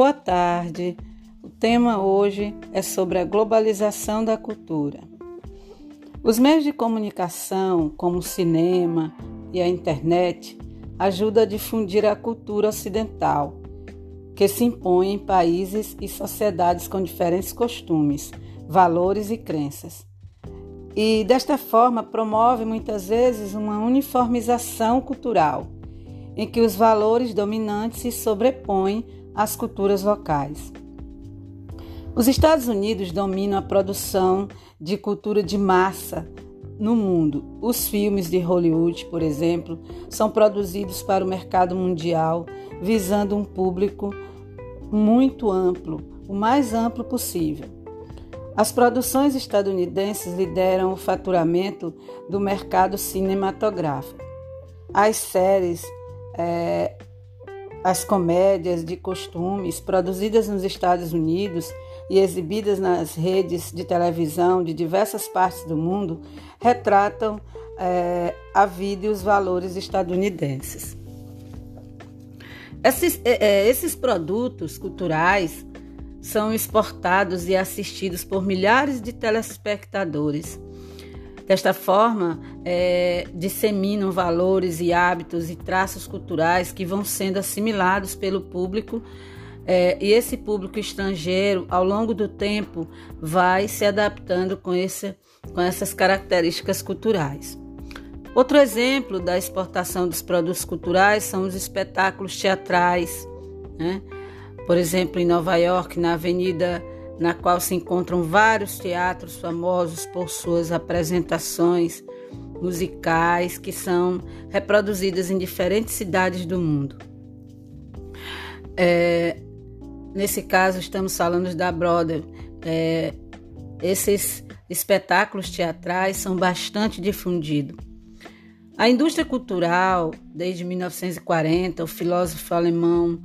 Boa tarde. O tema hoje é sobre a globalização da cultura. Os meios de comunicação, como o cinema e a internet, ajudam a difundir a cultura ocidental, que se impõe em países e sociedades com diferentes costumes, valores e crenças. E desta forma promove muitas vezes uma uniformização cultural, em que os valores dominantes se sobrepõem às culturas locais. Os Estados Unidos dominam a produção de cultura de massa no mundo. Os filmes de Hollywood, por exemplo, são produzidos para o mercado mundial, visando um público muito amplo, o mais amplo possível. As produções estadunidenses lideram o faturamento do mercado cinematográfico. As séries é, as comédias de costumes produzidas nos Estados Unidos e exibidas nas redes de televisão de diversas partes do mundo retratam é, a vida e os valores estadunidenses. Esses, é, esses produtos culturais são exportados e assistidos por milhares de telespectadores Desta forma, é, disseminam valores e hábitos e traços culturais que vão sendo assimilados pelo público é, e esse público estrangeiro, ao longo do tempo, vai se adaptando com, esse, com essas características culturais. Outro exemplo da exportação dos produtos culturais são os espetáculos teatrais. Né? Por exemplo, em Nova York, na Avenida na qual se encontram vários teatros famosos por suas apresentações musicais que são reproduzidas em diferentes cidades do mundo. É, nesse caso, estamos falando da Broadway. É, esses espetáculos teatrais são bastante difundidos. A indústria cultural, desde 1940, o filósofo alemão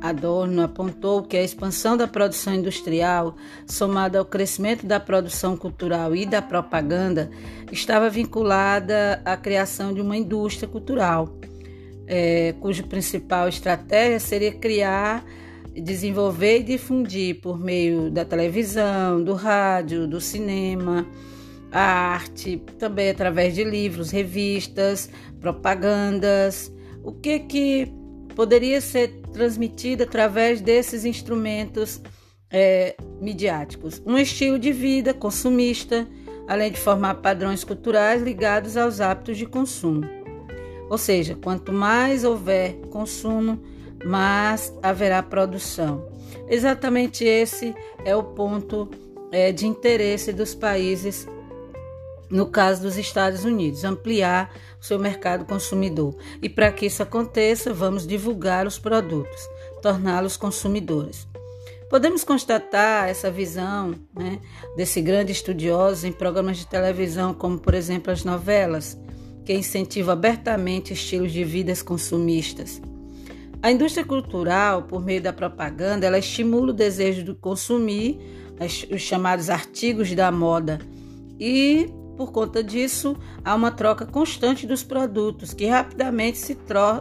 Adorno apontou que a expansão da produção industrial, somada ao crescimento da produção cultural e da propaganda, estava vinculada à criação de uma indústria cultural, é, cuja principal estratégia seria criar, desenvolver e difundir por meio da televisão, do rádio, do cinema, a arte, também através de livros, revistas, propagandas. O que que poderia ser transmitida através desses instrumentos é, midiáticos. Um estilo de vida consumista, além de formar padrões culturais ligados aos hábitos de consumo. Ou seja, quanto mais houver consumo, mais haverá produção. Exatamente esse é o ponto é, de interesse dos países no caso dos Estados Unidos, ampliar o seu mercado consumidor. E para que isso aconteça, vamos divulgar os produtos, torná-los consumidores. Podemos constatar essa visão né, desse grande estudioso em programas de televisão, como por exemplo as novelas, que incentivam abertamente estilos de vidas consumistas. A indústria cultural, por meio da propaganda, ela estimula o desejo de consumir os chamados artigos da moda e por conta disso, há uma troca constante dos produtos que rapidamente se,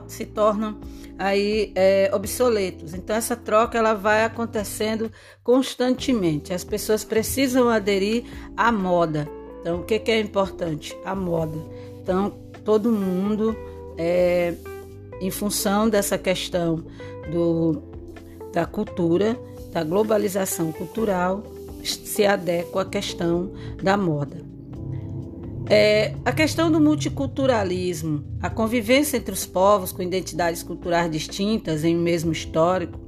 se tornam aí é, obsoletos. Então essa troca ela vai acontecendo constantemente. As pessoas precisam aderir à moda. Então o que, que é importante? A moda. Então todo mundo é, em função dessa questão do, da cultura, da globalização cultural, se adequa à questão da moda. É, a questão do multiculturalismo, a convivência entre os povos com identidades culturais distintas em um mesmo histórico,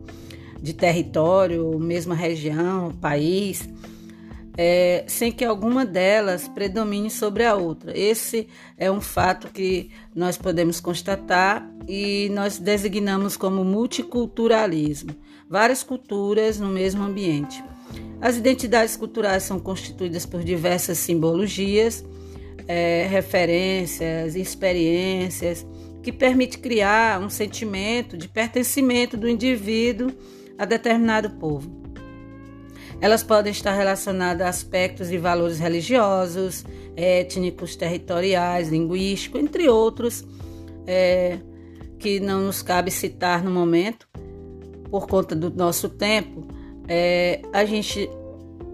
de território, mesma região, país, é, sem que alguma delas predomine sobre a outra. Esse é um fato que nós podemos constatar e nós designamos como multiculturalismo várias culturas no mesmo ambiente. As identidades culturais são constituídas por diversas simbologias é, referências, experiências, que permite criar um sentimento de pertencimento do indivíduo a determinado povo. Elas podem estar relacionadas a aspectos e valores religiosos, étnicos, territoriais, linguísticos, entre outros, é, que não nos cabe citar no momento, por conta do nosso tempo, é, a gente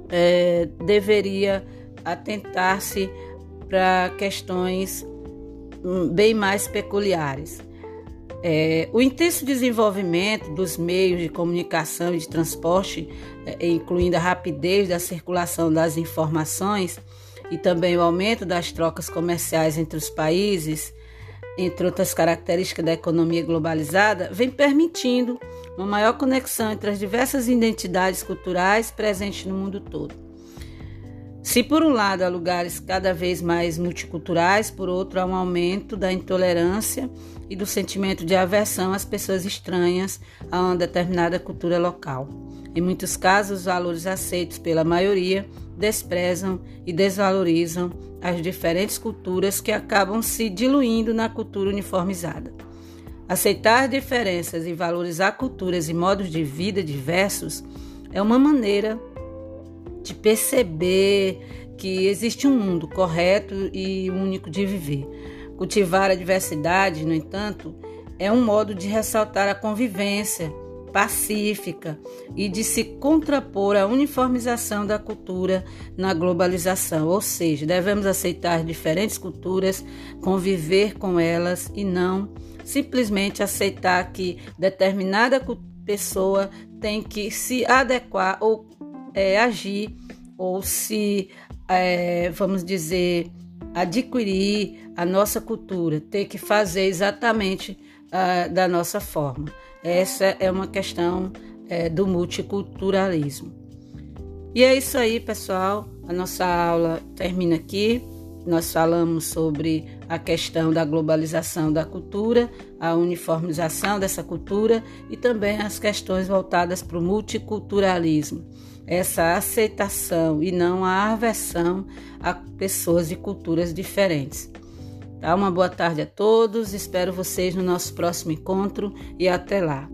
é, deveria atentar-se para questões hum, bem mais peculiares. É, o intenso desenvolvimento dos meios de comunicação e de transporte, é, incluindo a rapidez da circulação das informações e também o aumento das trocas comerciais entre os países, entre outras características da economia globalizada, vem permitindo uma maior conexão entre as diversas identidades culturais presentes no mundo todo. Se por um lado há lugares cada vez mais multiculturais, por outro há um aumento da intolerância e do sentimento de aversão às pessoas estranhas a uma determinada cultura local. Em muitos casos, os valores aceitos pela maioria desprezam e desvalorizam as diferentes culturas que acabam se diluindo na cultura uniformizada. Aceitar diferenças e valorizar culturas e modos de vida diversos é uma maneira de perceber que existe um mundo correto e único de viver. Cultivar a diversidade, no entanto, é um modo de ressaltar a convivência pacífica e de se contrapor à uniformização da cultura na globalização, ou seja, devemos aceitar diferentes culturas, conviver com elas e não simplesmente aceitar que determinada pessoa tem que se adequar ou é, agir ou se, é, vamos dizer, adquirir a nossa cultura, ter que fazer exatamente uh, da nossa forma. Essa é uma questão é, do multiculturalismo. E é isso aí, pessoal. A nossa aula termina aqui. Nós falamos sobre a questão da globalização da cultura, a uniformização dessa cultura e também as questões voltadas para o multiculturalismo essa aceitação e não a aversão a pessoas de culturas diferentes. Tá? Uma boa tarde a todos, espero vocês no nosso próximo encontro e até lá.